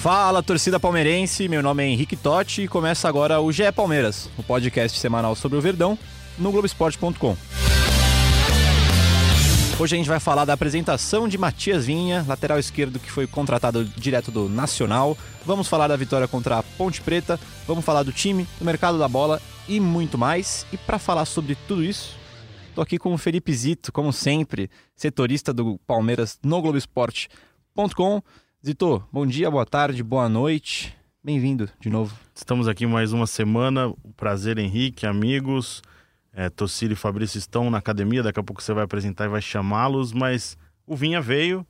Fala, torcida palmeirense. Meu nome é Henrique Totti e começa agora o GE Palmeiras, o podcast semanal sobre o Verdão no Globoesporte.com. Hoje a gente vai falar da apresentação de Matias Vinha, lateral esquerdo que foi contratado direto do Nacional. Vamos falar da vitória contra a Ponte Preta, vamos falar do time, do mercado da bola e muito mais. E para falar sobre tudo isso, tô aqui com o Felipe Zito, como sempre, setorista do Palmeiras no Globoesporte.com. Zito, bom dia, boa tarde, boa noite. Bem-vindo de novo. Estamos aqui mais uma semana. Prazer, Henrique, amigos. É, Tocílio e Fabrício estão na academia. Daqui a pouco você vai apresentar e vai chamá-los. Mas o Vinha veio.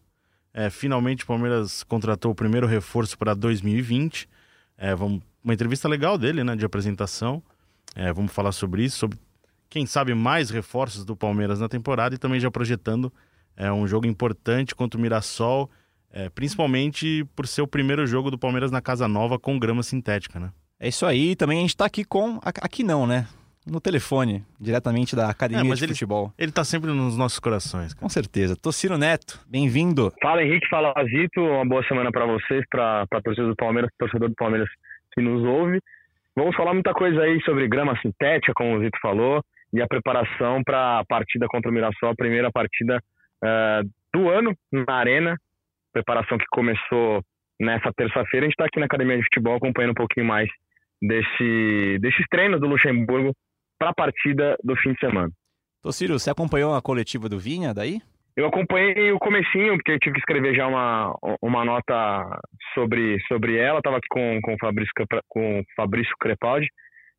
É, finalmente o Palmeiras contratou o primeiro reforço para 2020. É, vamos, uma entrevista legal dele, né, de apresentação. É, vamos falar sobre isso, sobre quem sabe mais reforços do Palmeiras na temporada e também já projetando é, um jogo importante contra o Mirassol. É, principalmente por ser o primeiro jogo do Palmeiras na Casa Nova com grama sintética, né? É isso aí, também a gente tá aqui com. Aqui não, né? No telefone, diretamente da Academia É, mas de ele- Futebol. Ele tá sempre nos nossos corações, cara. Com certeza. Tocino Neto, bem-vindo. Fala Henrique, fala Zito, uma boa semana para vocês, para a torcida do Palmeiras, torcedor do Palmeiras que nos ouve. Vamos falar muita coisa aí sobre grama sintética, como o Zito falou, e a preparação para a partida contra o Mirassol, a primeira partida eh, do ano na Arena, preparação que começou nessa terça-feira. A gente está aqui na Academia de Futebol acompanhando um pouquinho mais desse, desses treinos do Luxemburgo para a partida do fim de semana. Tociro, você acompanhou a coletiva do Vinha daí? Eu acompanhei o comecinho, porque eu tive que escrever já uma, uma nota sobre, sobre ela. Estava aqui com, com, o Fabrício, com o Fabrício Crepaldi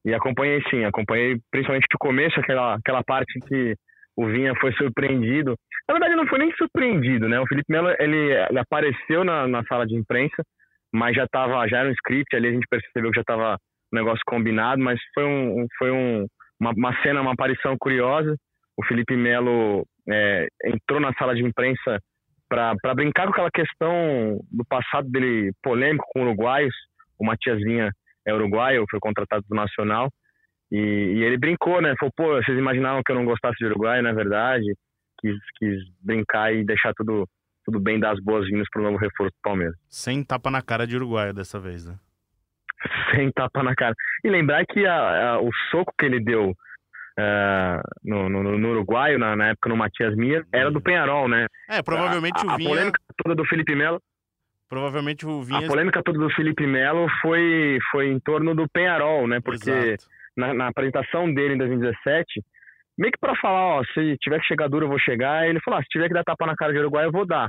e acompanhei sim, acompanhei principalmente o começo, aquela, aquela parte que o Vinha foi surpreendido. Na verdade, não foi nem surpreendido, né? O Felipe Melo ele, ele apareceu na, na sala de imprensa, mas já tava, já era um script ali, a gente percebeu que já estava um negócio combinado, mas foi, um, foi um, uma, uma cena, uma aparição curiosa. O Felipe Melo é, entrou na sala de imprensa para brincar com aquela questão do passado dele polêmico com uruguaios. O Matias Vinha é uruguaio, foi contratado do Nacional. E, e ele brincou, né? Falou, pô, vocês imaginavam que eu não gostasse de uruguaio, não é verdade? Quis, quis brincar e deixar tudo, tudo bem, dar as boas-vindas para o novo reforço do Palmeiras. Sem tapa na cara de Uruguai dessa vez, né? Sem tapa na cara. E lembrar que a- a- o soco que ele deu ah, no, no, no uruguaio, na, na época no Matias Mir, era do Penharol, né? É, provavelmente a, o a Vinha. polêmica toda do Felipe Melo Provavelmente o Vinha. A polêmica toda do Felipe Melo foi, foi em torno do Penharol, né? Porque Exato. Na, na apresentação dele em 2017, meio que pra falar, ó, se tiver que chegar duro, eu vou chegar, ele falou, ah, se tiver que dar tapa na cara de Uruguai, eu vou dar.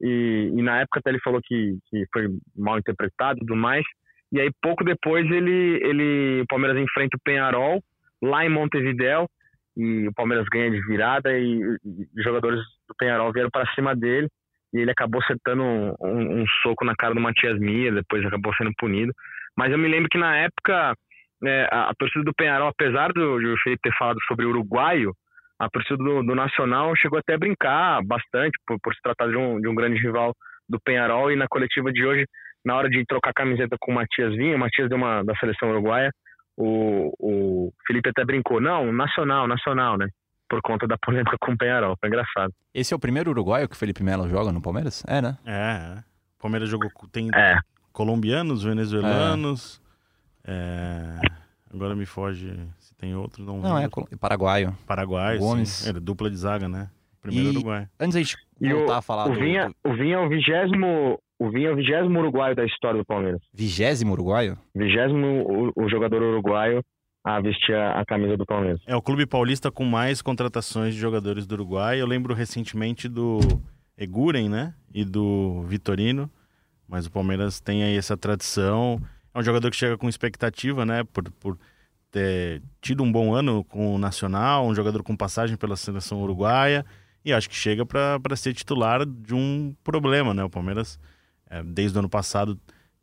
E, e na época até ele falou que, que foi mal interpretado e tudo mais. E aí pouco depois ele, ele, o Palmeiras enfrenta o Penharol lá em Montevidéu e o Palmeiras ganha de virada e, e os jogadores do Penharol vieram para cima dele e ele acabou acertando um, um- um soco na cara do Matias Mia, depois acabou sendo punido. Mas eu me lembro que na época é, a, torcida do Penharol, apesar do, de o Felipe ter falado sobre o uruguaio, a torcida do, do Nacional chegou até a brincar bastante por, por se tratar de um, de um grande rival do Penharol e na coletiva de hoje, na hora de trocar camiseta com o Matias Vinha, o Matias deu uma da seleção uruguaia, o, o Felipe até brincou, não, Nacional, Nacional, né? Por conta da polêmica com o Penharol, foi engraçado. Esse é o primeiro uruguaio que o Felipe Melo joga no Palmeiras? É, né? É, é. O Palmeiras jogou. Tem É, colombianos, venezuelanos. é, Agora me foge se tem outro. Não, Não, é lembro. paraguaio. Paraguai, Gomes. sim. É, dupla de zaga, né? Primeiro E- Uruguai. Antes da gente voltar a falar o do, Vinha, do o Vinha é o vigésimo, o Vinha é o vigésimo uruguaio da história do Palmeiras. vigésimo uruguaio, Vigésimo o, o jogador uruguaio a vestir a, a camisa do Palmeiras. É o clube paulista com mais contratações de jogadores do Uruguai. Eu lembro recentemente do Eguren, né? E do Vitorino. Mas o Palmeiras tem aí essa tradição. É um jogador que chega com expectativa, né? Por, por ter tido um bom ano com o Nacional, um jogador com passagem pela seleção uruguaia. E acho que chega para ser titular de um problema, né? O Palmeiras, é, desde o ano passado,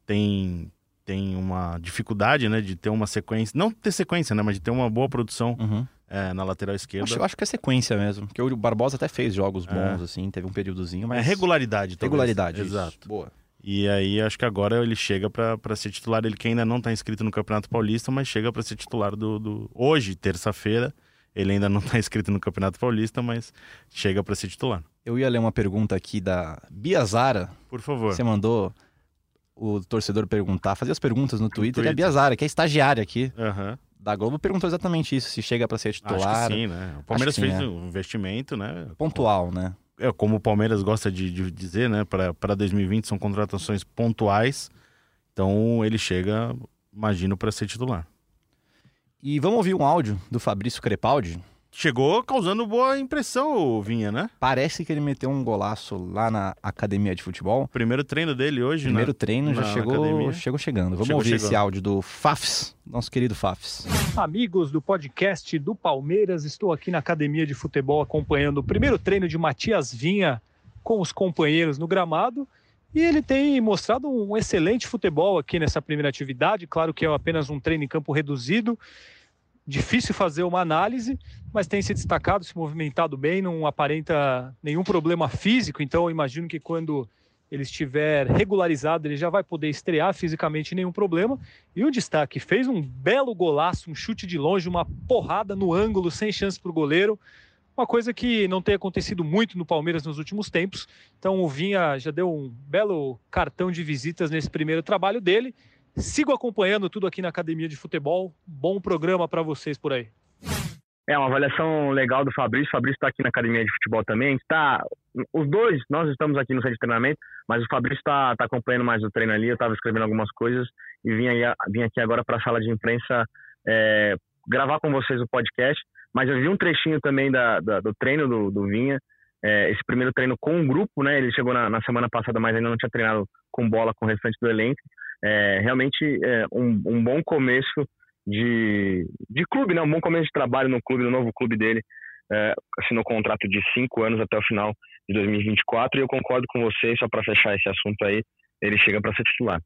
tem tem uma dificuldade, né, de ter uma sequência, não ter sequência, né, mas de ter uma boa produção Uhum. é, na lateral esquerda. Acho, eu acho que é sequência mesmo. Porque o Barbosa até fez jogos bons, assim, teve um períodozinho, mas. É regularidade, talvez. Regularidade. isso. Exato. Boa. E aí acho que agora ele chega para ser titular, ele que ainda não tá inscrito no Campeonato Paulista, mas chega para ser titular do, do... hoje, terça-feira. Ele ainda não tá inscrito no Campeonato Paulista, mas chega para ser titular. Eu ia ler uma pergunta aqui da Bia Zara. Por favor. Você mandou o torcedor perguntar, fazer as perguntas no Twitter. E a Twitter. Bia Zara, que é estagiária aqui Aham. da Globo, perguntou exatamente isso: se chega para ser Acho titular. que sim, né? O Palmeiras Acho sim, fez é. um investimento, né? Pontual, né? É, como o Palmeiras gosta de, de dizer, né? Para 2020 são contratações pontuais. Então ele chega, imagino, para ser titular. E vamos ouvir um áudio do Fabrício Crepaldi. Chegou causando boa impressão, o Vinha, né? Parece que ele meteu um golaço lá na academia de futebol. Primeiro treino dele hoje, Primeiro né? treino já na chegou, academia. chegou chegando. Vamos Chegou ouvir esse áudio do Fafs, nosso querido Fafs. Amigos do podcast do Palmeiras, estou aqui na academia de futebol acompanhando o primeiro treino de Matias Vinha com os companheiros no gramado. E ele tem mostrado um excelente futebol aqui nessa primeira atividade. Claro que é apenas um treino em campo reduzido, difícil fazer uma análise, mas tem se destacado, se movimentado bem, não aparenta nenhum problema físico. Então, imagino que quando ele estiver regularizado, ele já vai poder estrear fisicamente nenhum problema. E o destaque fez um belo golaço, um chute de longe, uma porrada no ângulo, sem chance para o goleiro. Uma coisa que não tem acontecido muito no Palmeiras nos últimos tempos. Então o Vinha já deu um belo cartão de visitas nesse primeiro trabalho dele. Sigo acompanhando tudo aqui na Academia de Futebol. Bom programa para vocês por aí. É uma avaliação legal do Fabrício. O Fabrício está aqui na academia de futebol também. Tá, os dois, nós estamos aqui no centro de treinamento, mas o Fabrício está tá acompanhando mais o treino ali. Eu estava escrevendo algumas coisas e vim, aí, vim aqui agora para a sala de imprensa é, gravar com vocês o podcast. Mas eu vi um trechinho também da, da- do treino do, do Vinha. É, esse primeiro treino com o grupo, né? Ele chegou na, na semana passada, mas ainda não tinha treinado com bola com o restante do elenco. É, realmente é, um, um bom começo de, de clube, né? Um bom começo de trabalho no clube, no novo clube dele. É, assinou contrato de cinco anos até o final de 2024 e eu concordo com vocês, só para fechar esse assunto aí, ele chega para ser titular.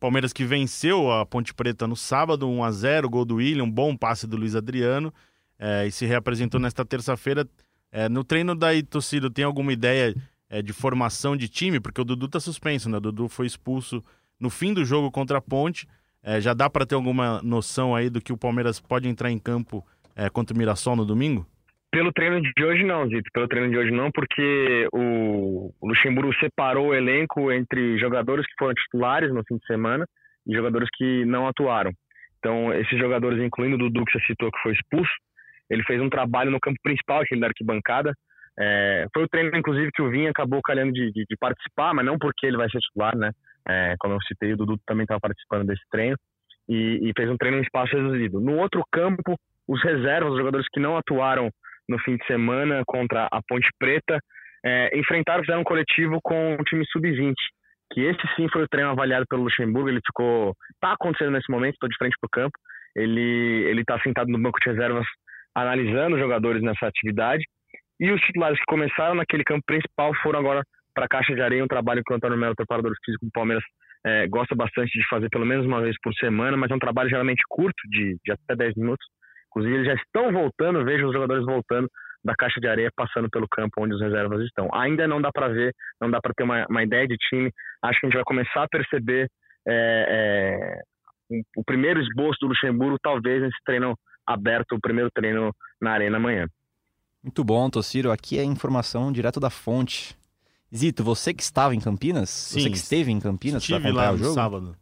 Palmeiras que venceu a Ponte Preta no sábado, 1 a 0 gol do William, bom passe do Luiz Adriano, é, e se reapresentou nesta terça-feira. É, no treino da Itocido, tem alguma ideia é, de formação de time? Porque o Dudu tá suspenso, né? O Dudu foi expulso no fim do jogo contra a Ponte. É, já dá para ter alguma noção aí do que o Palmeiras pode entrar em campo é, contra o Mirassol no domingo? Pelo treino de hoje não, Zito. Pelo treino de hoje não, porque o Luxemburgo separou o elenco entre jogadores que foram titulares no fim de semana e jogadores que não atuaram. Então, esses jogadores, incluindo o Dudu, que você citou, que foi expulso, ele fez um trabalho no campo principal, aquele da arquibancada. É, foi o treino, inclusive, que o Vinha acabou calhando de, de- de participar, mas não porque ele vai ser titular, né? É, como eu citei, o Dudu também estava participando desse treino. E, e fez um treino em espaço reduzido. No outro campo, os reservas, os jogadores que não atuaram no fim de semana contra a Ponte Preta, é, enfrentaram, fizeram um coletivo com o time sub-20, que esse sim foi o treino avaliado pelo Luxemburgo, ele ficou, tá acontecendo nesse momento, estou de frente para o campo, ele ele está sentado no banco de reservas analisando os jogadores nessa atividade, e os titulares que começaram naquele campo principal foram agora para caixa de areia, um trabalho que o Antônio Melo, preparador físico do Palmeiras, é, gosta bastante de fazer pelo menos uma vez por semana, mas é um trabalho geralmente curto, de, de até 10 minutos. Inclusive, eles já estão voltando, vejo os jogadores voltando da caixa de areia, passando pelo campo onde os reservas estão. Ainda não dá para ver, não dá para ter uma, uma ideia de time. Acho que a gente vai começar a perceber é, é, o, o primeiro esboço do Luxemburgo, talvez nesse treino aberto, o primeiro treino na arena amanhã. Muito bom, Tociro. Aqui é informação direto da fonte. Zito, você que estava em Campinas? Você Sim, que esteve em Campinas para acompanhar lá o jogo? sábado.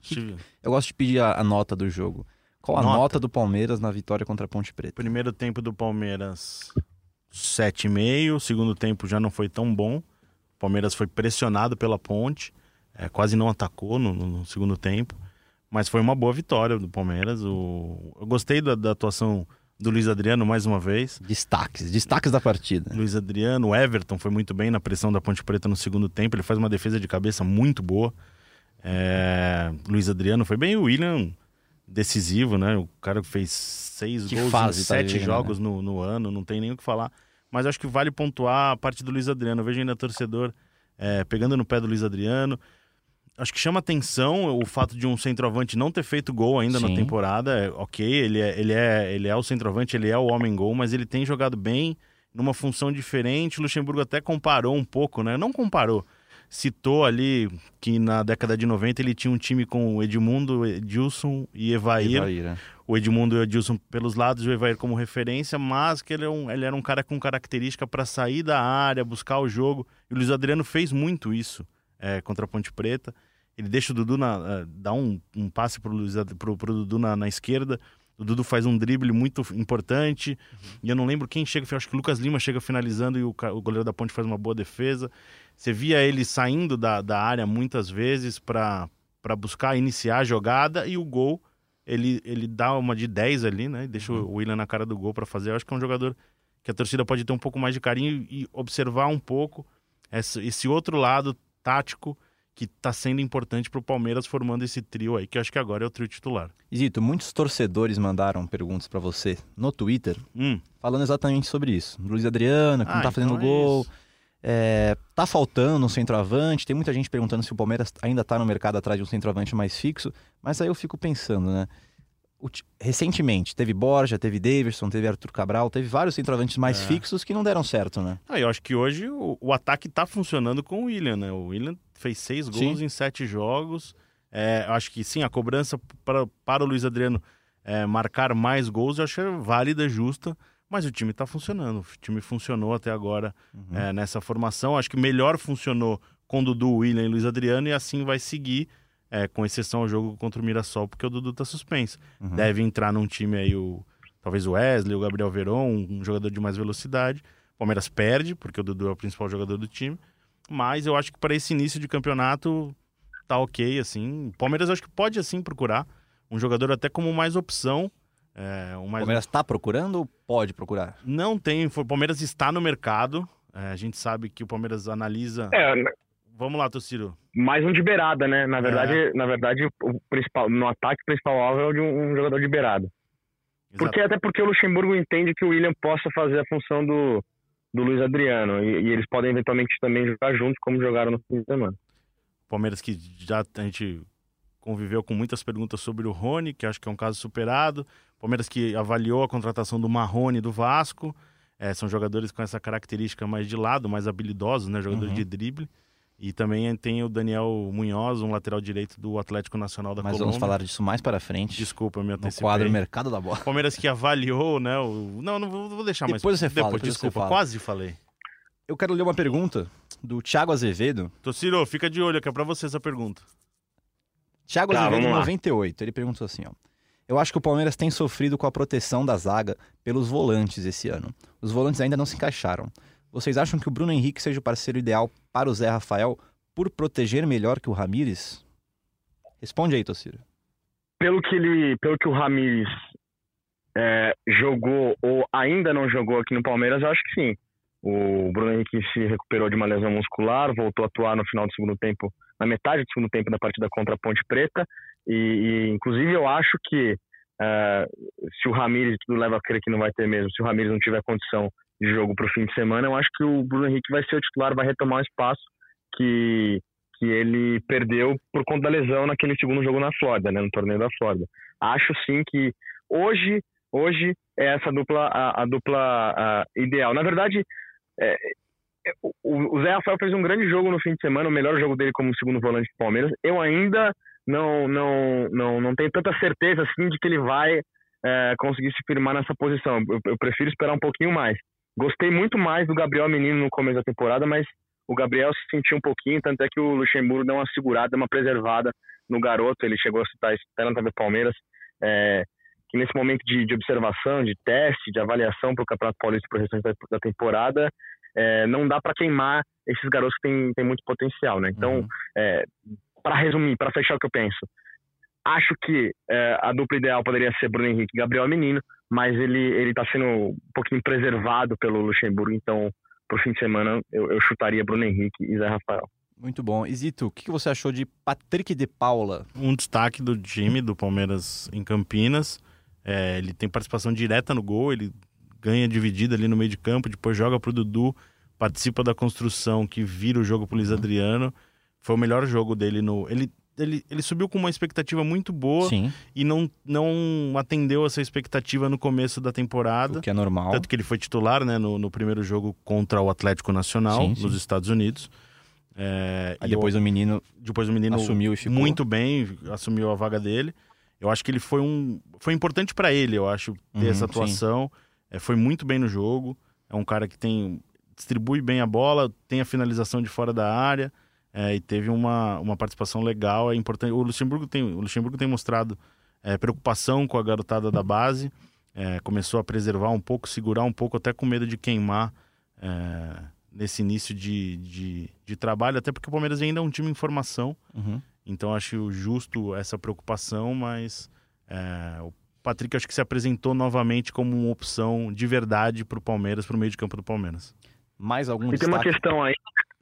Estive. Eu gosto de pedir a, a nota do jogo. Qual a Nota? nota. do Palmeiras na vitória contra a Ponte Preta? Primeiro tempo do Palmeiras 7,5. Segundo tempo já não foi tão bom. O Palmeiras foi pressionado pela ponte. é, quase não atacou no, no segundo tempo. Mas foi uma boa vitória do Palmeiras. O... Eu gostei da, da atuação do Luiz Adriano mais uma vez. Destaques, destaques da partida. Luiz Adriano, o Everton foi muito bem na pressão da Ponte Preta no segundo tempo. Ele faz uma defesa de cabeça muito boa. É, Luiz Adriano foi bem. O William, decisivo, né? O cara que fez seis Que gols em fase tá sete vivendo, jogos no, no ano, não tem nem o que falar. Mas acho que vale pontuar a parte do Luiz Adriano. Eu vejo ainda torcedor é, pegando no pé do Luiz Adriano. Acho que chama atenção o fato de um centroavante não ter feito gol ainda Sim. na temporada. É, ok, ele é, ele, é, ele é o centroavante, ele é o homem gol, mas ele tem jogado bem numa função diferente. O Luxemburgo até comparou um pouco, né? Não comparou. Citou ali que na década de 90 ele tinha um time com o Edmundo, Edilson e Evair. Evair, né? O Edmundo e o Edilson pelos lados o Evair como referência, mas que ele, é um, ele era um cara com característica para sair da área, buscar o jogo. E o Luiz Adriano fez muito isso é, contra a Ponte Preta. Ele deixa o Dudu na, eh, dá um, um passe pro, Luiz, pro, pro Dudu na, na esquerda. O Dudu faz um drible muito importante. E eu não lembro quem chega, acho que o Lucas Lima chega finalizando e o, o goleiro da Ponte faz uma boa defesa. Você via ele saindo da, da área muitas vezes para buscar iniciar a jogada e o gol. Ele, ele dá uma de 10 ali, né? E deixa o William na cara do gol para fazer. Eu acho que é um jogador que a torcida pode ter um pouco mais de carinho e observar um pouco esse, esse outro lado tático que está sendo importante para o Palmeiras formando esse trio aí, que eu acho que agora é o trio titular. Zito, muitos torcedores mandaram perguntas pra você no Twitter Hum, falando exatamente sobre isso. Luiz Adriano, que Ah, não tá fazendo então é gol. isso. É, tá faltando um centroavante. Tem muita gente perguntando se o Palmeiras ainda tá no mercado atrás de um centroavante mais fixo. Mas aí eu fico pensando, né? Recentemente teve Borja, teve Davidson, teve Arthur Cabral, teve vários centroavantes mais É. fixos que não deram certo, né? Ah, eu acho que hoje o, o ataque tá funcionando com o William, né? O William fez seis gols Sim. em sete jogos. É, acho que sim, a cobrança para, para o Luiz Adriano é, marcar mais gols eu acho é válida, justa, mas o time tá funcionando. O time funcionou até agora Uhum. é, nessa formação. Acho que melhor funcionou com Dudu, William e Luiz Adriano e assim vai seguir, é, com exceção ao jogo contra o Mirassol, porque o Dudu tá suspenso. Uhum. Deve entrar num time aí o talvez o Wesley, o Gabriel Veron, um jogador de mais velocidade. O Palmeiras perde, porque o Dudu é o principal jogador do time. Mas eu acho que para esse início de campeonato tá ok, assim. O Palmeiras acho que pode, assim, procurar um jogador até como mais opção. É, um O mais... Palmeiras tá procurando ou pode procurar? Não tem, o Palmeiras está no mercado. É, a gente sabe que o Palmeiras analisa. É, Vamos lá, Tociro. mais um de beirada, né? Na verdade, na verdade o principal, no ataque, o principal alvo é o de um, um jogador de beirada. Porque, até porque o Luxemburgo entende que o William possa fazer a função do, do Luiz Adriano. E, e eles podem eventualmente também jogar juntos, como jogaram no fim de semana. Palmeiras que já a gente conviveu com muitas perguntas sobre o Rony, que acho que é um caso superado. Palmeiras que avaliou a contratação do Marrone do Vasco. É, são jogadores com essa característica mais de lado, mais habilidosos, né? Jogadores Uhum. de drible. E também tem o Daniel Munhoz, um lateral direito do Atlético Nacional da Mas Colômbia. vamos falar disso mais para frente. Desculpa, me no antecipei. quadro Mercado da Bola. Palmeiras que avaliou, né? O... Não, não vou, deixar mais. Depois você fala, Depois, depois você desculpa, fala. quase falei. Eu quero ler uma pergunta do Thiago Azevedo. Tociro, fica de olho, que é pra você essa pergunta. Thiago Tá, Azevedo, vamos lá. 98. Ele perguntou assim, ó. Eu acho que o Palmeiras tem sofrido com a proteção da zaga pelos volantes esse ano. Os volantes ainda não se encaixaram. Vocês acham que o Bruno Henrique seja o parceiro ideal para o Zé Rafael por proteger melhor que o Ramires? Responde aí, Tociro. Pelo que, ele, pelo que o Ramires é, jogou ou ainda não jogou aqui no Palmeiras, eu acho que sim. O Bruno Henrique se recuperou de uma lesão muscular, voltou a atuar no final do segundo tempo, na metade do segundo tempo da partida contra a Ponte Preta. E, e, inclusive, eu acho que é, se o Ramires, tudo leva a crer que não vai ter mesmo, se o Ramires não tiver condição de jogo para o fim de semana, eu acho que o Bruno Henrique vai ser o titular, vai retomar o espaço que, que ele perdeu por conta da lesão naquele segundo jogo na Flórida, né, no torneio da Flórida. Acho sim que hoje, hoje é essa dupla a, a dupla a, ideal. Na verdade, é, é, o, o Zé Rafael fez um grande jogo no fim de semana, o melhor jogo dele como segundo volante do Palmeiras. Eu ainda não não não não tenho tanta certeza assim de que ele vai é, conseguir se firmar nessa posição. Eu, eu prefiro esperar um pouquinho mais. Gostei muito mais do Gabriel Menino no começo da temporada, mas o Gabriel se sentiu um pouquinho, tanto é que o Luxemburgo deu uma segurada, uma preservada no garoto. Ele chegou a citar isso até na TV Palmeiras, é, que nesse momento de, de, observação, de teste, de avaliação para o Campeonato Paulista para o restante da, da temporada, é, não dá para queimar esses garotos que têm, têm muito potencial, né? Então, uhum. é, para resumir, para fechar o que eu penso, acho que é, a dupla ideal poderia ser Bruno Henrique e Gabriel Menino, mas ele ele está sendo um pouquinho preservado pelo Luxemburgo, então pro fim de semana eu, eu chutaria Bruno Henrique e Zé Rafael. Muito bom. Isito, o que você achou de Patrick de Paula? Um destaque do time do Palmeiras em Campinas. É, ele tem participação direta no gol, ele ganha dividida ali no meio de campo, depois joga pro Dudu, participa da construção que vira o jogo pro Luiz Adriano. Foi o melhor jogo dele no. Ele, ele, ele subiu com uma expectativa muito boa Sim, e não, não atendeu essa expectativa no começo da temporada. o que é normal. Tanto que ele foi titular né, no, no primeiro jogo contra o Atlético Nacional, Sim, sim. nos Estados Unidos. É, Aí e depois o, o menino depois o menino assumiu e ficou. muito bem, assumiu a vaga dele. Eu acho que ele foi um. Foi importante para ele, eu acho, ter Uhum, essa atuação. É, foi muito bem no jogo. É um cara que tem. distribui bem a bola, tem a finalização de fora da área. É, e teve uma, uma participação legal. É importante. O Luxemburgo tem, o Luxemburgo tem mostrado é, preocupação com a garotada da base. é, começou a preservar um pouco, segurar um pouco, até com medo de queimar é, nesse início de, de, de trabalho, até porque o Palmeiras ainda é um time em formação. Uhum. Então acho justo essa preocupação, mas é, o Patrick acho que se apresentou novamente como uma opção de verdade para o Palmeiras, para o meio de campo do Palmeiras. Mais algum E tem uma destaque? questão aí,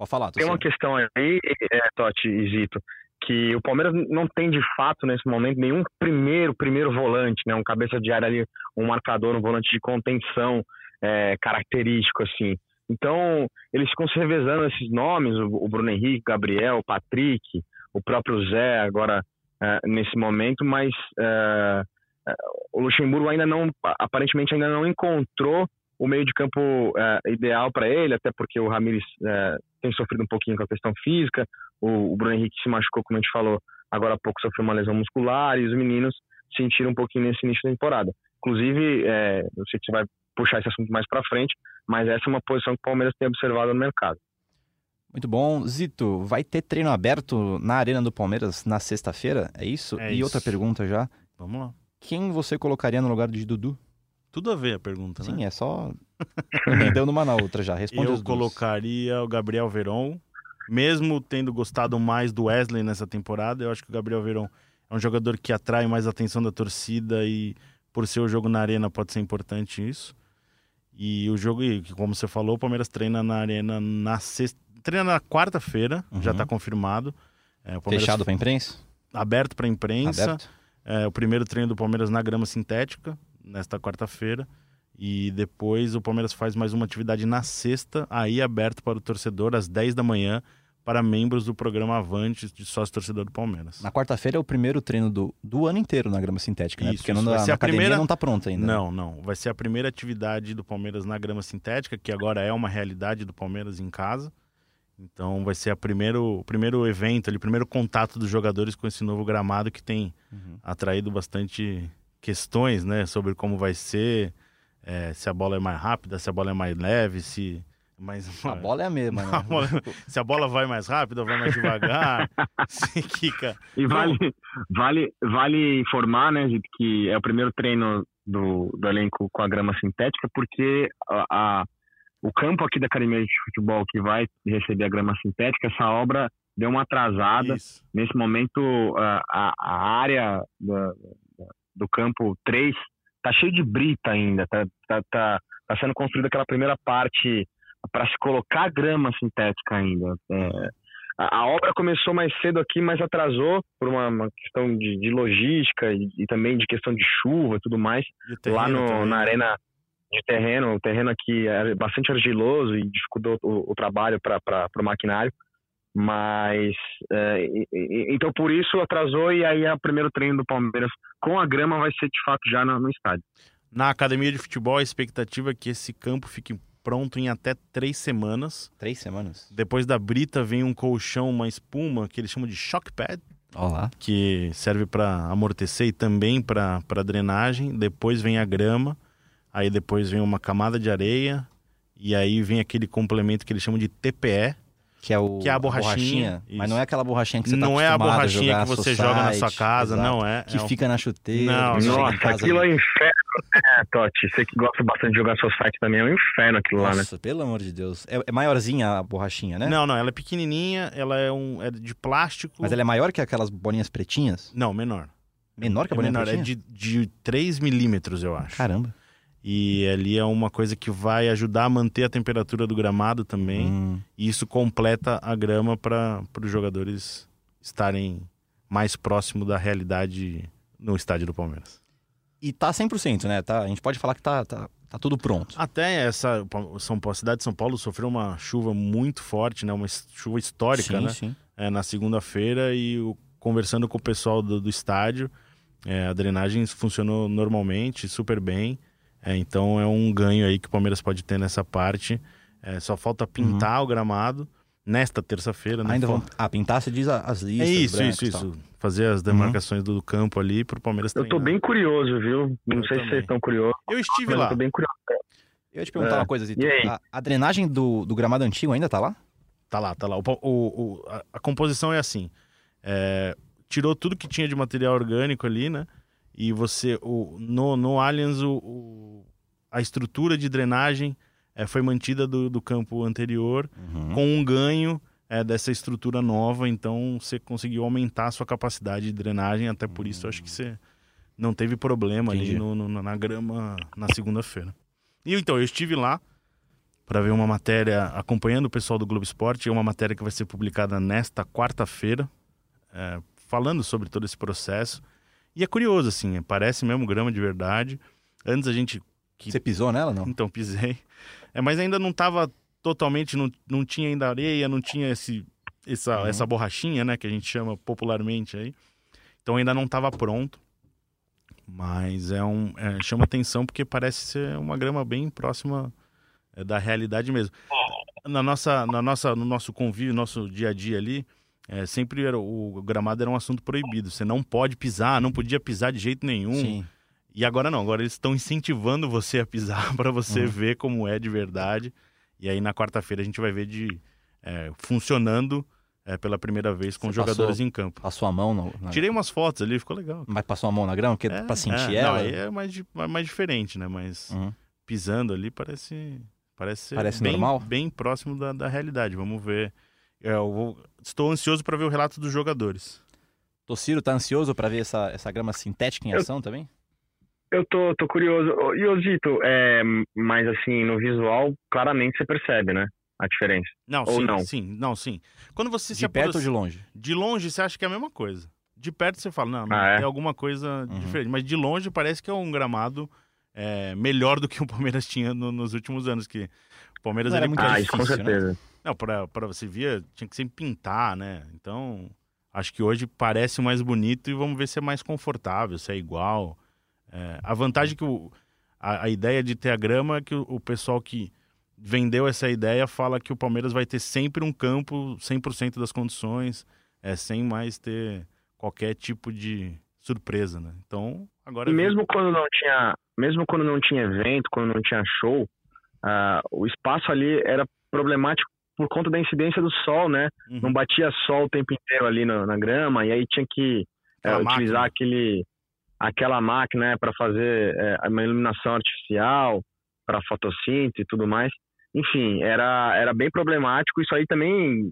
Pode falar, tem uma questão aí, é, Totti e Zito, que o Palmeiras não tem de fato nesse momento nenhum primeiro, primeiro volante, né? Um cabeça de área ali, um marcador, um volante de contenção é, característico, assim. Então, eles ficam se revezando esses nomes, o, o Bruno Henrique, Gabriel, o Patrick, o próprio Zé agora é, nesse momento, mas é, é, o Luxemburgo ainda não, aparentemente ainda não encontrou o meio de campo é, ideal para ele, até porque o Ramires é, tem sofrido um pouquinho com a questão física, o, o Bruno Henrique se machucou, como a gente falou, agora há pouco sofreu uma lesão muscular e os meninos sentiram um pouquinho nesse início da temporada. Inclusive, é, eu sei que você vai puxar esse assunto mais para frente, mas essa é uma posição que o Palmeiras tem observado no mercado. Muito bom. Zito, vai ter treino aberto na Arena do Palmeiras na sexta-feira? É isso? É e isso. outra pergunta já. Vamos lá. Quem você colocaria no lugar de Dudu? Tudo a ver a pergunta, né? Sim, é só. Emendando uma na outra já. Responde Eu colocaria o Gabriel Veron, mesmo tendo gostado mais do Wesley nessa temporada, eu acho que o Gabriel Veron é um jogador que atrai mais a atenção da torcida e por ser o jogo na arena pode ser importante isso. E o jogo, como você falou, o Palmeiras treina na arena na sexta, treina na quarta-feira, já Uhum. está confirmado. É, Fechado pra imprensa? aberto para imprensa. Aberto? É, o primeiro treino do Palmeiras na grama sintética, nesta quarta-feira. E depois o Palmeiras faz mais uma atividade na sexta, aí aberto para o torcedor, às 10 da manhã, para membros do programa Avante de sócio torcedor do Palmeiras. Na quarta-feira é o primeiro treino do, do ano inteiro na grama sintética, né? Isso, Porque isso não, vai na, ser a academia primeira- não tá pronta ainda. né? Não, não. Vai ser a primeira atividade do Palmeiras na grama sintética, que agora é uma realidade do Palmeiras em casa. Então vai ser a primeiro, o primeiro evento, ali, o primeiro contato dos jogadores com esse novo gramado que tem Uhum. atraído bastante questões, né, sobre como vai ser, é, se a bola é mais rápida, se a bola é mais leve, se mais A bola é a mesma, né? A bola- se a bola vai mais rápido ou vai mais devagar, se quica. E vale, vale, vale informar, né, Zito, que é o primeiro treino do, do elenco com a grama sintética, porque a, a- o campo aqui da Academia de Futebol que vai receber a grama sintética, essa obra deu uma atrasada. Isso. Nesse momento, a, a, área da- do campo 3 tá cheio de brita ainda, tá, tá, tá, tá sendo construída aquela primeira parte para se colocar grama sintética ainda. É, a, a obra começou mais cedo aqui, mas atrasou por uma, uma questão de, de logística e, e também de questão de chuva e tudo mais. E o Lá terreno no, na arena de terreno, o terreno aqui é bastante argiloso e dificultou o, o trabalho para o maquinário. Mas, é, e- e- então por isso atrasou e aí o primeiro treino do Palmeiras com a grama vai ser de fato já no, no estádio. Na academia de futebol, a expectativa é que esse campo fique pronto em até três semanas. Três semanas. Depois da brita vem um colchão, uma espuma, que eles chamam de shock pad, Ó lá. que serve para amortecer e também para drenagem. Depois vem a grama, aí depois vem uma camada de areia, e aí vem aquele complemento que eles chamam de TPE. Que é, o, Que é a borrachinha, Mas isso. não é aquela borrachinha que você tá não é a borrachinha jogar que você society, joga na sua casa, exato. não é. Que é um- fica na chuteira. Não, Nossa, casa aquilo é um inferno, né, Totti? Você que gosta bastante de jogar seu site também, é um inferno aquilo lá, né? Nossa, pelo amor de Deus. É, é maiorzinha a borrachinha, né? Não, não, ela é pequenininha, ela é, um, é de plástico. Mas ela é maior que aquelas bolinhas pretinhas? Não, menor. Menor que a É bolinha menor, é pretinha? de, de 3 milímetros, eu acho. Caramba. E ali é uma coisa que vai ajudar a manter a temperatura do gramado também. Hum. E isso completa a grama para os jogadores estarem mais próximo da realidade no estádio do Palmeiras. E tá 100%, né? Tá, a gente pode falar que tá, tá, tá tudo pronto. Até essa São Paulo, a cidade de São Paulo sofreu uma chuva muito forte, né? Uma chuva histórica, sim, né? sim. é, na segunda-feira e o, conversando com o pessoal do, do estádio, é, a drenagem funcionou normalmente, super bem. É, então é um ganho aí que o Palmeiras pode ter nessa parte. É, só falta pintar uhum. o gramado nesta terça-feira. Né? Ainda vão ah, pintar, você diz as listas. É isso, isso, isso. Fazer as demarcações uhum. do campo ali para o Palmeiras Eu tô bem curioso, viu? Não eu sei também. se vocês estão curiosos. Eu estive lá. Eu tô bem curioso. Eu ia te perguntar é. uma coisa, Zito. A, a, drenagem do, do gramado antigo ainda tá lá? Tá lá, tá lá. O, o, o a, a, composição é assim. É, tirou tudo que tinha de material orgânico ali, né? E você, o, no, no Allianz, o, o a estrutura de drenagem é, foi mantida do, do campo anterior, uhum. com um ganho é, dessa estrutura nova. Então, você conseguiu aumentar a sua capacidade de drenagem. Até por isso, acho que você não teve problema Entendi. ali no, no, na grama na segunda-feira. E então, eu estive lá para ver uma matéria acompanhando o pessoal do Globo Esporte. É uma matéria que vai ser publicada nesta quarta-feira, é, falando sobre todo esse processo. E é curioso, assim, parece mesmo grama de verdade. Antes a gente. Que... Você pisou nela, não? Então, pisei. É, mas ainda não estava totalmente, não, não tinha ainda areia, não tinha esse, essa, uhum. essa borrachinha, né, que a gente chama popularmente aí. Então ainda não estava pronto. Mas é um é, chama atenção porque parece ser uma grama bem próxima é, da realidade mesmo. Na nossa, na nossa, no nosso convívio, nosso dia a dia ali, é, sempre era, o gramado era um assunto proibido. Você não pode pisar, não podia pisar de jeito nenhum. Sim. E agora não, agora eles estão incentivando você a pisar para você uhum. ver como é de verdade. E aí na quarta-feira a gente vai ver de é, funcionando é, pela primeira vez com Você jogadores passou, em campo. Passou a mão? No, na... Tirei umas fotos ali, ficou legal. Mas passou a mão na grama? Porque é, pra sentir é, ela? Não, aí é mais, mais diferente, né? Mas uhum. pisando ali parece, parece, parece bem, normal? bem próximo da, da realidade. Vamos ver. É, eu vou, estou ansioso para ver o relato dos jogadores. Tociro tá ansioso para ver essa, essa grama sintética em eu, ação também? Eu tô, tô curioso. E, Osito, é, mas assim, no visual, claramente você percebe, né? a diferença. Não, ou sim, não? sim, não, sim. Quando você de se perto ou de longe? De longe você acha que é a mesma coisa. De perto você fala, não, não ah, é? tem alguma coisa uhum. diferente. Mas de longe parece que é um gramado é, melhor do que o Palmeiras tinha no, nos últimos anos. Que o Palmeiras não era muito ah, difícil, com né? certeza. Né? Não, pra você ver, tinha que sempre pintar, né? Então, acho que hoje parece mais bonito e vamos ver se é mais confortável, se é igual. É, a vantagem que o, a, a, ideia de ter a grama é que o, o pessoal que vendeu essa ideia fala que o Palmeiras vai ter sempre um campo 100% das condições, é, sem mais ter qualquer tipo de surpresa, né? Então, agora... E mesmo quando não tinha, mesmo quando não tinha evento, quando não tinha show, uh, o espaço ali era problemático por conta da incidência do sol, né? Uhum. Não batia sol o tempo inteiro ali na, na grama, e aí tinha que é, utilizar aquele, aquela máquina né, para fazer é, uma iluminação artificial, para fotossíntese e tudo mais enfim, era, era bem problemático. Isso aí também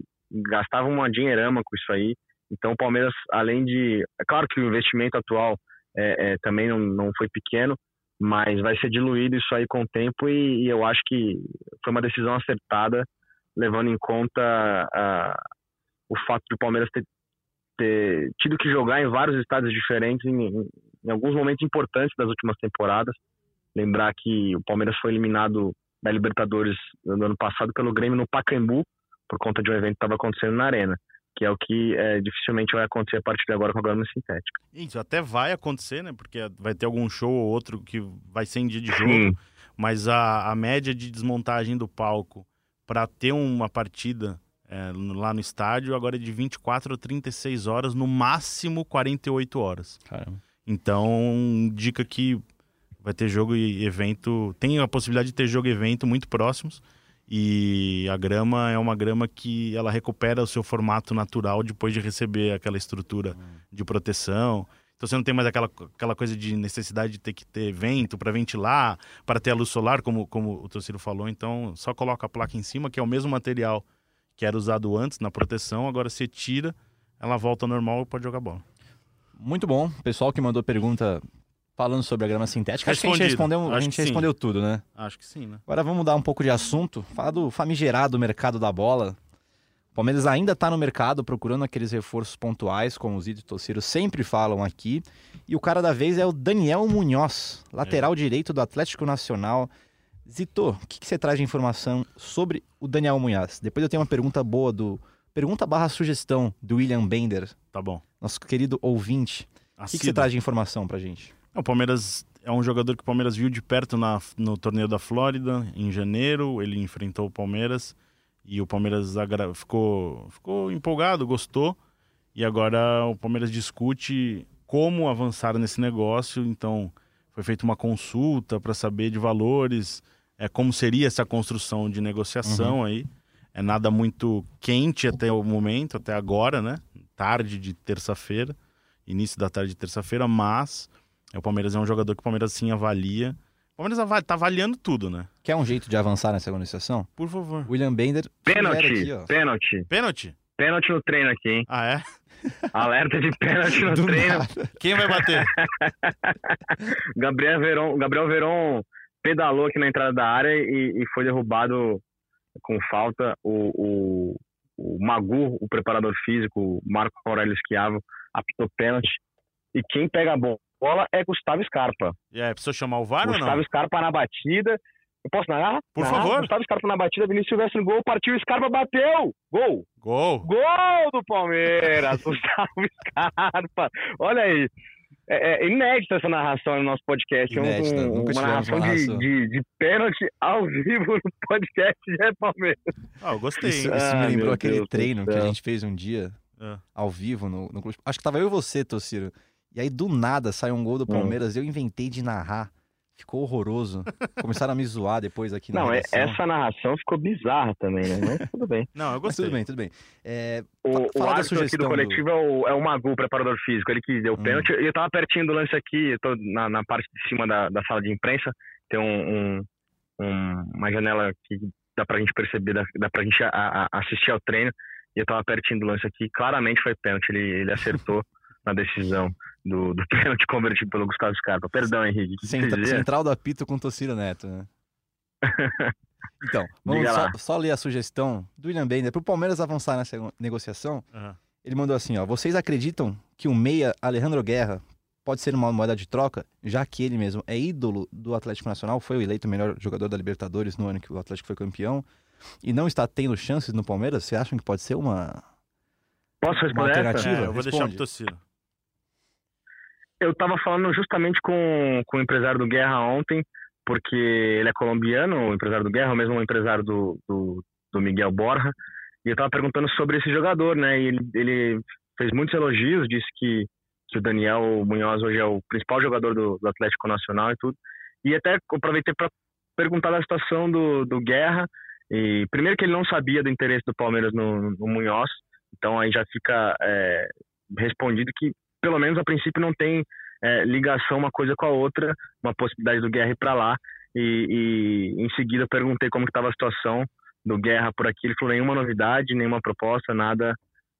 gastava uma dinheirama com isso aí. Então, o Palmeiras, além de. É claro que o investimento atual é, é, também não, não foi pequeno, mas vai ser diluído isso aí com o tempo e, e eu acho que foi uma decisão acertada, levando em conta o fato de o Palmeiras ter, ter, tido que jogar em vários estados diferentes em, em, em alguns momentos importantes das últimas temporadas. Lembrar que o Palmeiras foi eliminado da Libertadores no ano passado pelo Grêmio no Pacaembu, por conta de um evento que estava acontecendo na Arena, que é o que é, dificilmente vai acontecer a partir de agora com a grama sintética. Isso até vai acontecer, né? Porque vai ter algum show ou outro que vai ser em dia de jogo, Sim. mas a, a média de desmontagem do palco para ter uma partida é, lá no estádio agora é de 24 a 36 horas, no máximo 48 horas. Caramba. Então, indica que vai ter jogo e evento. Tem a possibilidade de ter jogo e evento muito próximos. E a grama é uma grama que ela recupera o seu formato natural depois de receber aquela estrutura de proteção. Então você não tem mais aquela, aquela coisa de necessidade de ter que ter vento para ventilar, para ter a luz solar, como, como o Tociro falou. Então só coloca a placa em cima, que é o mesmo material que era usado antes na proteção. Agora você tira, ela volta ao normal e pode jogar bola. Muito bom. Pessoal que mandou pergunta falando sobre a grama sintética. Acho que a gente respondeu, a gente respondeu tudo, né? Acho que sim, né? Agora vamos mudar um pouco de assunto. Falar do famigerado mercado da bola. O Palmeiras ainda está no mercado procurando aqueles reforços pontuais, como os Zito e Tociro sempre falam aqui. E o cara da vez é o Daniel Munhoz, lateral é. direito do Atlético Nacional. Zito, o que, que, você traz de informação sobre o Daniel Munhoz? Depois eu tenho uma pergunta boa do, Pergunta barra sugestão do William Bender, Tá bom. nosso querido ouvinte. O que, que você traz de informação pra gente? É, O Palmeiras é um jogador que o Palmeiras viu de perto na- no torneio da Flórida, em janeiro. Ele enfrentou o Palmeiras e o Palmeiras agra- ficou, ficou empolgado, gostou. E agora o Palmeiras discute como avançar nesse negócio. Então, foi feita uma consulta para saber de valores, é, como seria essa construção de negociação aí. É nada muito quente até o momento, até agora, né? Tarde de terça-feira, início da tarde de terça-feira, mas é, o Palmeiras é um jogador que o Palmeiras sim avalia. O Palmeiras ava- tá avaliando tudo, né? Quer um jeito de avançar nessa negociação? Por favor. William Bender Pênalti, pênalti. Pênalti? Pênalti no treino aqui, hein? Ah, é? Alerta de pênalti no Do treino. nada. Quem vai bater? Gabriel Veron, Gabriel Veron pedalou aqui na entrada da área e, e foi derrubado com falta. O, o, o Magu, o preparador físico, o Marco Aurélio Schiavo, apitou pênalti. E quem pega a bola é Gustavo Scarpa. E aí, precisa chamar o VAR ou Gustavo não? Scarpa na batida. Eu posso narrar? Por Narrar? favor. Gustavo Scarpa na batida, Vinícius Silvestre no gol, partiu, Scarpa bateu! Gol! Gol! Gol do Palmeiras, Gustavo Scarpa. Olha aí. É, é inédita essa narração no nosso podcast. Um- Inédita, um- nunca uma narração, uma narração. De, de, de pênalti ao vivo no podcast é Palmeiras. Ah, eu gostei. Isso, isso Ah, me lembrou aquele Deus treino que a gente fez um dia É. ao vivo no, no clube. Acho que tava eu e você, Tociro. E aí, do nada, saiu um gol do Palmeiras. Eu inventei de narrar. Ficou horroroso. Começaram a me zoar depois aqui na Não, é- redação. essa narração ficou bizarra também, né? Mas tudo bem. Não, eu Mas gostei. tudo bem, tudo bem. É, O, o árbitro aqui do coletivo é, o, é o Magu, preparador físico. Ele que deu Hum. pênalti. E eu tava pertinho do lance aqui, eu tô na, na parte de cima da, da sala de imprensa. Tem um, um- um- uma janela que dá pra gente perceber, dá, dá pra gente a- a- assistir ao treino. E eu tava pertinho do lance aqui. Claramente foi pênalti. Ele, ele acertou na decisão do, do pênalti convertido pelo Gustavo Scarpa. Perdão, Henrique. o que centra- você dizia? central do apito com Tociro Neto, né? Então, vamos só, só ler a sugestão do William Bender. Para o Palmeiras avançar nessa negociação, Aham. ele mandou assim: ó, vocês acreditam que o meia Alejandro Guerra pode ser uma moeda de troca, já que ele mesmo é ídolo do Atlético Nacional, foi o eleito melhor jogador da Libertadores no ano que o Atlético foi campeão, e não está tendo chances no Palmeiras? Vocês acham que pode ser uma. Posso Uma responder essa? alternativa? É, eu vou deixar Responde. pro Tociro. Eu tava falando justamente com, com o empresário do Guerra ontem, porque ele é colombiano, o empresário do Guerra, o mesmo empresário do, do, do Miguel Borja, e eu tava perguntando sobre esse jogador, né? E ele, ele fez muitos elogios, disse que, que o Daniel Munhoz hoje é o principal jogador do, do Atlético Nacional e tudo. E até aproveitei para perguntar da situação do, do Guerra. E primeiro que ele não sabia do interesse do Palmeiras no, no Munhoz, então aí já fica é, respondido que pelo menos a princípio não tem é, ligação uma coisa com a outra, uma possibilidade do Guerra ir para lá. E, e em seguida perguntei como estava a situação do Guerra por aqui. Ele falou nenhuma novidade, nenhuma proposta, nada,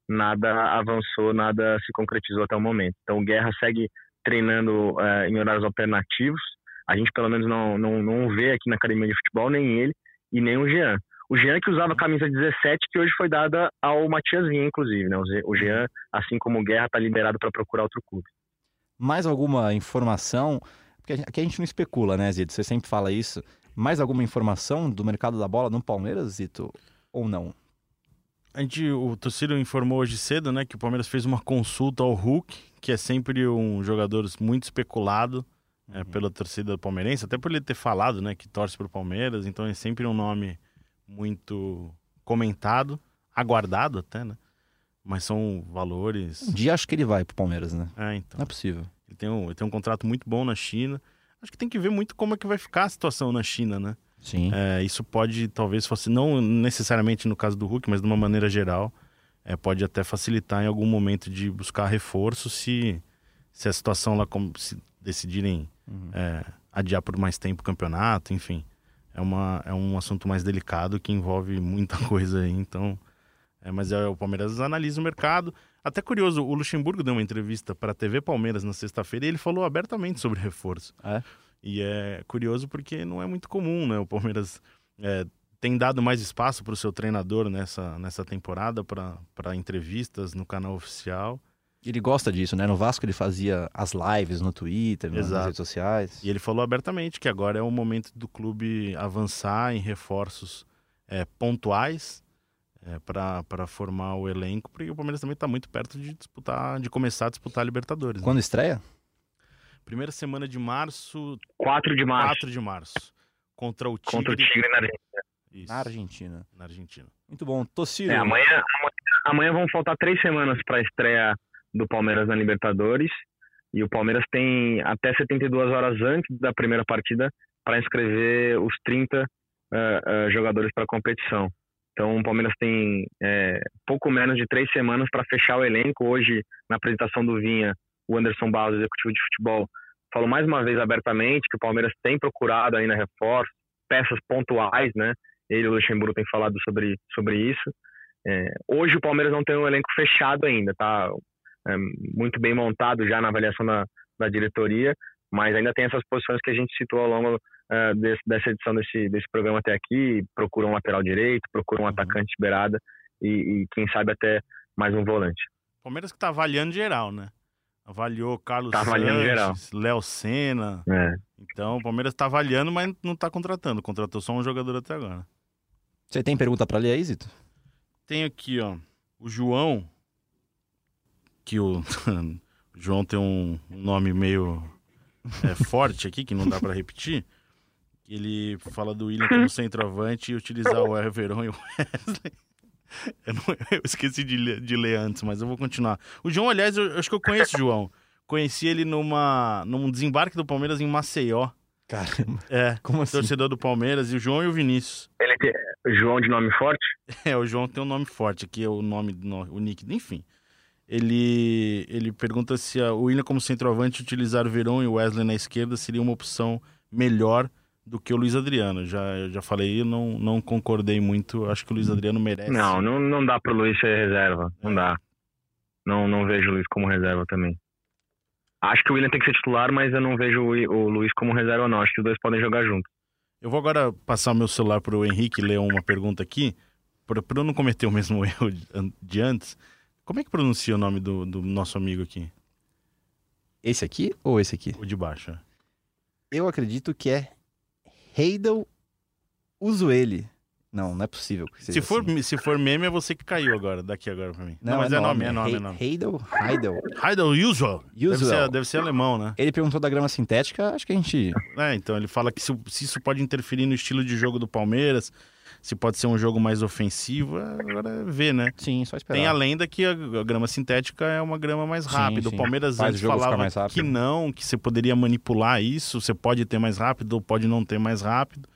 nada avançou, nada se concretizou até o momento. Então o Guerra segue treinando é, em horários alternativos. A gente pelo menos não, não, não vê aqui na academia de futebol nem ele e nem o Jean. O Jean que usava a camisa 17, que hoje foi dada ao Matias Vinha, inclusive. Né? O O Jean, assim como o Guerra, está liberado para procurar outro clube. Mais alguma informação? Porque a gente- aqui a gente não especula, né, Zito? Você sempre fala isso. Mais alguma informação do mercado da bola no Palmeiras, Zito? Ou não? A gente, o Tociro informou hoje cedo, né, que o Palmeiras fez uma consulta ao Hulk, que é sempre um jogador muito especulado é, pela torcida palmeirense, até por ele ter falado, né, que torce pro Palmeiras, então é sempre um nome muito comentado, aguardado até, né? Mas são valores. Um dia acho que ele vai pro Palmeiras, né? É, então. Não é possível. Ele tem, um, ele tem um contrato muito bom na China. Acho que tem que ver muito como é que vai ficar a situação na China, né? Sim. É, isso pode, talvez, fosse não necessariamente no caso do Hulk, mas de uma maneira geral, é, pode até facilitar em algum momento de buscar reforço se, se a situação lá, como se decidirem Uhum. é, adiar por mais tempo o campeonato, enfim. É, uma, é um assunto mais delicado que envolve muita coisa aí, então. É, mas é, o Palmeiras analisa o mercado. Até curioso, o Luxemburgo deu uma entrevista para a TV Palmeiras na sexta-feira e ele falou abertamente sobre reforço. É? E é curioso porque não é muito comum, né? O Palmeiras é, tem dado mais espaço para o seu treinador nessa, nessa temporada, para entrevistas no canal oficial. Ele gosta disso, né? No Vasco ele fazia as lives no Twitter, nas Exato. redes sociais. E ele falou abertamente que agora é o momento do clube avançar em reforços é, pontuais, é, para formar o elenco, porque o Palmeiras também está muito perto de disputar, de começar a disputar a Libertadores. né? Quando estreia? Primeira semana de março, 4 de março 4 de março, contra o Tigre. contra o Tigre na Argentina. Isso, Na Argentina. na Argentina. Muito bom. Tociro. É, amanhã, amanhã, amanhã vão faltar três semanas para a estreia do Palmeiras na Libertadores. E o Palmeiras tem até 72 horas antes da primeira partida para inscrever os 30 eh, eh, jogadores para a competição. Então o Palmeiras tem eh, pouco menos de três semanas para fechar o elenco. Hoje, na apresentação do Vinha, o Anderson Barros, executivo de futebol, falou mais uma vez abertamente que o Palmeiras tem procurado ainda reforços, peças pontuais, né? Ele e o Luxemburgo têm falado sobre, sobre isso. É, hoje o Palmeiras não tem um elenco fechado ainda, tá? É, muito bem montado já na avaliação da, da diretoria, mas ainda tem essas posições que a gente citou ao longo é, desse, dessa edição desse, desse programa até aqui. Procura um lateral direito, procura um atacante de beirada e, e quem sabe até mais um volante. Palmeiras que tá avaliando geral, né? Avaliou Carlos Tá avaliando geral. Sanches, Léo Senna. É. Então o Palmeiras tá avaliando, mas não tá contratando. Contratou só um jogador até agora. Você tem pergunta pra ler aí, Zito? Tem aqui, ó, o João, que o, João tem um, nome meio é, forte aqui, que não dá pra repetir. Ele fala do William como centroavante e utilizar o Everon e o Wesley. Eu, não- eu esqueci de ler, de ler antes, mas eu vou continuar. O João, aliás, eu, eu acho que eu conheço o João. Conheci ele numa, num desembarque do Palmeiras em Maceió. Caramba. É, Como assim? torcedor do Palmeiras, e o João e o Vinícius. Ele tem João de nome forte? É, o João tem um nome forte aqui, é o nome, o nick, enfim. Ele, ele pergunta se a- o William como centroavante utilizar o Verón e o Wesley na esquerda seria uma opção melhor do que o Luiz Adriano. Já, eu já falei, eu não, não concordei muito. Acho que o Luiz Adriano merece. Não, não, não dá pro Luiz ser reserva. Não dá. Não, não vejo o Luiz como reserva também. Acho que o William tem que ser titular, mas eu não vejo o, o Luiz como reserva, não. Acho que os dois podem jogar juntos. Eu vou agora passar o meu celular para o Henrique ler uma pergunta aqui, para eu não cometer o mesmo erro de antes. Como é que pronuncia o nome do, do nosso amigo aqui? Esse aqui ou esse aqui? O de baixo. é. Eu acredito que é Heidel Uzueli. Não, não é possível Se for, assim. se for meme, é você que caiu agora, daqui agora para mim. Não, mas é nome, é nome, é Hei- nome. Heidel, Heidel. Heidel Usual. Deve Usual. ser, deve ser alemão, né? Ele perguntou da grama sintética, acho que a gente... É, então ele fala que se, se isso pode interferir no estilo de jogo do Palmeiras, se pode ser um jogo mais ofensivo, agora é ver, né? Sim, só esperar. Tem a lenda que a, grama sintética é uma grama mais Sim, rápida. sim. O Palmeiras Faz antes falava que não, que você poderia manipular isso, você pode ter mais rápido ou pode não ter mais rápido.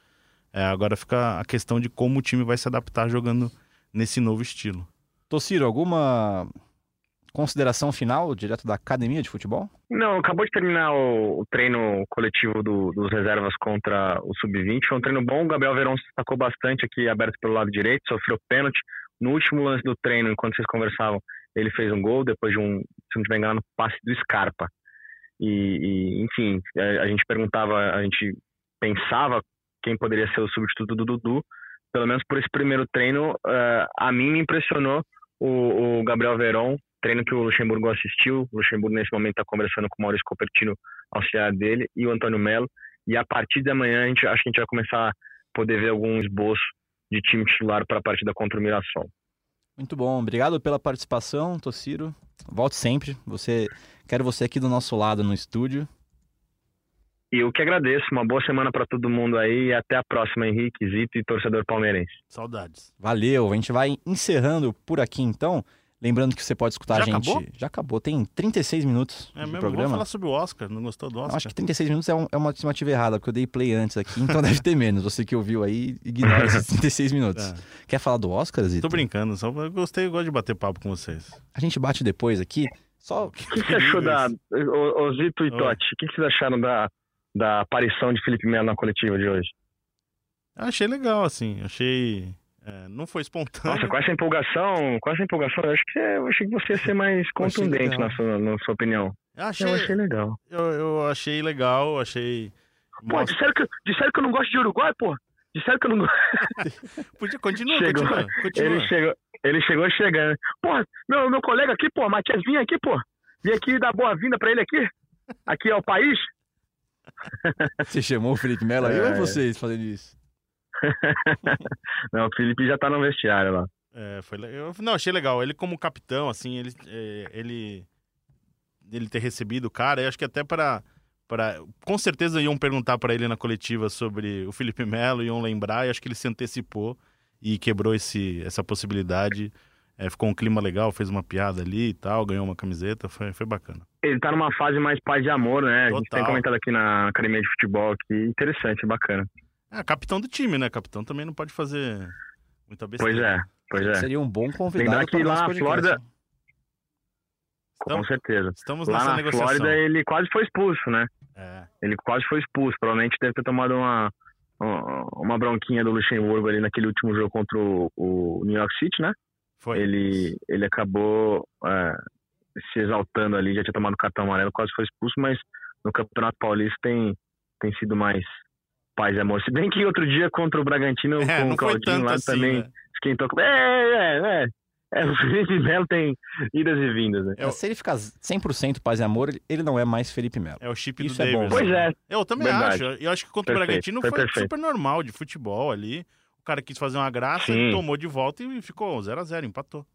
É, agora fica a questão de como o time vai se adaptar jogando nesse novo estilo. Tociro, alguma consideração final direto da academia de futebol? Não, acabou de terminar o, o treino coletivo do- dos reservas contra o Sub-20. Foi um treino bom. O Gabriel Verón se destacou bastante aqui, aberto pelo lado direito, sofreu pênalti. No último lance do treino, enquanto vocês conversavam, ele fez um gol, depois de um, se não estiver enganado, passe do Scarpa. E, e, enfim, a, a gente perguntava, a gente pensava quem poderia ser o substituto do Dudu. Pelo menos por esse primeiro treino, eh, a mim me impressionou o, o Gabriel Verón, treino que o Luxemburgo assistiu. O Luxemburgo, nesse momento, está conversando com o Maurício Copertino, auxiliar dele, e o Antônio Melo. E a partir de amanhã, a gente, acho que a gente vai começar a poder ver algum esboço de time titular para a partida contra o Mirassol. Muito bom, obrigado pela participação, Tociro. Volte sempre. Você quero você aqui do nosso lado no estúdio. E eu que agradeço. Uma boa semana para todo mundo aí e até a próxima, Henrique, Zito e torcedor palmeirense. Saudades. Valeu, a gente vai encerrando por aqui então. Lembrando que você pode escutar Já a gente. acabou? Já acabou, tem 36 minutos É de mesmo, programa. vamos falar sobre o Oscar. Não gostou do Não, Oscar? acho que 36 minutos é, um- é uma estimativa errada, porque eu dei play antes aqui, então deve ter menos. Você que ouviu aí, ignora esses 36 minutos. É. Quer falar do Oscar, Zito? Tô brincando, só eu gostei, eu gosto de bater papo com vocês. A gente bate depois aqui. Só O que você achou da. Ô, ô, Zito e Oi. Totti, o que vocês acharam da, da aparição de Felipe Melo na coletiva de hoje? Achei legal, assim. Achei. É, não foi espontâneo. Nossa, com essa empolgação, com essa empolgação, eu acho que você, eu achei que você ia ser mais contundente na sua, na sua opinião. Eu achei, Eu achei legal. eu, eu achei legal, achei. Pô, Mostra- disseram que, disseram que eu não gosto de Uruguai, pô. Disseram que eu não gosto. Podia, continua, Chegou. continua, continua. Ele chegou, ele chegou chegando. Pô, meu, meu colega aqui, pô, Matias, vinha aqui, pô. Vim aqui dar boa-vinda pra ele aqui. Aqui é o país. você chamou o Felipe Melo aí ou é É. vocês fazendo isso? Não, o Felipe já tá no vestiário lá. É, foi eu Não, achei legal. Ele como capitão, assim, ele, é, ele, ele ter recebido o cara, eu acho que até para para com certeza iam perguntar para ele na coletiva sobre o Felipe Melo, iam lembrar, e acho que ele se antecipou e quebrou esse, essa possibilidade. É, ficou um clima legal, fez uma piada ali e tal, ganhou uma camiseta, foi, foi bacana. Ele tá numa fase mais paz de amor, né? A gente Total. tem comentado aqui na academia de futebol aqui. Interessante, bacana. É, capitão do time, né? Capitão também não pode fazer muita besteira. Pois é, pois é. Seria um bom convidado Lembrar que lá na. Flórida- Com Estamos, certeza. estamos Lá nessa na negociação. Flórida ele quase foi expulso, né? É. Ele quase foi expulso. Provavelmente deve ter tomado uma, uma- uma bronquinha do Luxemburgo ali naquele último jogo contra o, o New York City, né? Foi. Ele, ele acabou é, se exaltando ali, já tinha tomado cartão amarelo, quase foi expulso, mas no Campeonato Paulista tem, tem sido mais paz e amor. Se bem que outro dia contra o Bragantino, É, com o Claudinho lá assim, também né? esquentou. É, é, é. é o Felipe Melo tem idas e vindas, né? É, Se ele ficar 100% paz e amor, ele- não é mais Felipe Melo. É o chip Isso do é bom. Davis. Pois né? é, Eu também Verdade. acho. Eu acho que contra o Perfeito, Bragantino foi foi, super normal de futebol ali. O cara quis fazer uma graça, Sim. ele tomou de volta e ficou 0 a 0 empatou.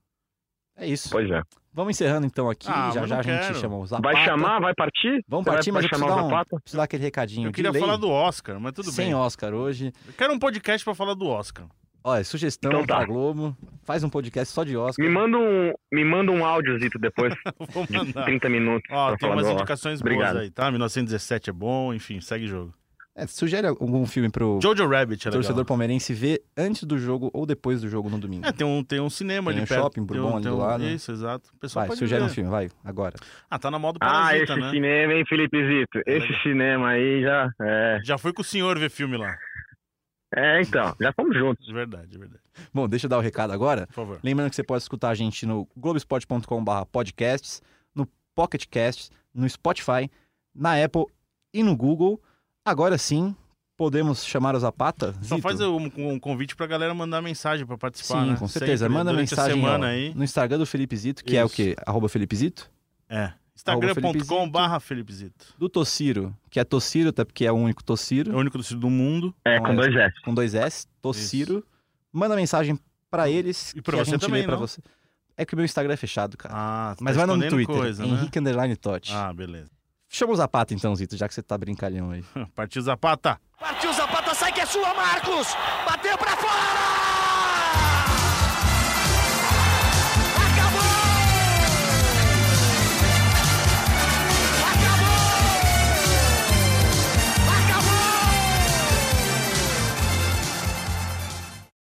É isso. pois é. Vamos encerrando então aqui. Ah, já já a gente quero. chama o Zapata. Vai chamar, vai partir? Vamos Você vai- partir, mas vai eu preciso dar, o um, preciso dar aquele recadinho Eu de queria falar do Oscar, mas tudo Sem bem. Oscar hoje. Eu quero um podcast pra falar do Oscar. Olha, sugestão Então tá. pra Globo. Faz um podcast só de Oscar. Me manda um, me manda um áudiozito depois, Vou de mandar. 30 minutos. Ó, tem falar umas indicações Obrigado. boas aí, tá? 1917 é bom, enfim, segue o jogo. É, sugere algum filme pro Jojo Rabbit é legal. torcedor palmeirense ver antes do jogo ou depois do jogo no domingo. É, tem um, tem um cinema Tem ali um perto. shopping tem Bourbon um, ali do um- lado. Isso, exato. O pessoal vai, pode sugere um ver. filme, vai, agora. Ah, tá na moda Ah, Parasita, esse né? cinema, hein, Felipe Zito? É Esse legal. cinema aí já. É, Já fui com o senhor ver filme lá. é então, já fomos juntos. De verdade, de verdade. Bom, deixa eu dar o recado agora. Por favor. Lembrando que você pode escutar a gente no globesport.com.br podcasts, no Pocket Casts, no Spotify, na Apple e no Google. Agora sim, podemos chamar o Zapata? Só Zito? faz um, um convite pra galera mandar mensagem pra participar, Sim, né? com certeza. Sempre, Manda a mensagem ó, aí. no Instagram do Felipe Zito, que é o Isso. quê? Arroba Felipe Zito. É. Felipe instagram.com Zito. barra Felipezito. Do Tossiro, que é Tossiro, até porque é o único É Tossiro, o único do do mundo. É, com é. dois S. com dois S, Tossiro. Manda mensagem pra eles E pra que a você gente também, lê pra não? você. É que o meu Instagram é fechado, cara. Ah, Mas tá vai no Twitter, coisa, né? Henrique Underline Totti. Ah, beleza. Chama o Zapata então, Zito, já que você tá brincalhão aí. Partiu Zapata. Partiu Zapata, sai que é sua, Marcos! Bateu pra fora!